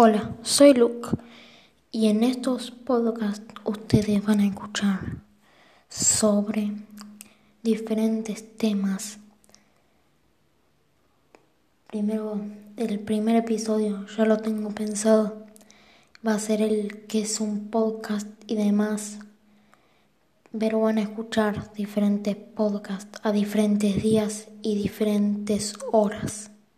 Hola, soy Luke y en estos podcasts ustedes van a escuchar sobre diferentes temas. Primero, el primer episodio ya lo tengo pensado. Va a ser el que es un podcast y demás. Pero van a escuchar diferentes podcasts a diferentes días y diferentes horas.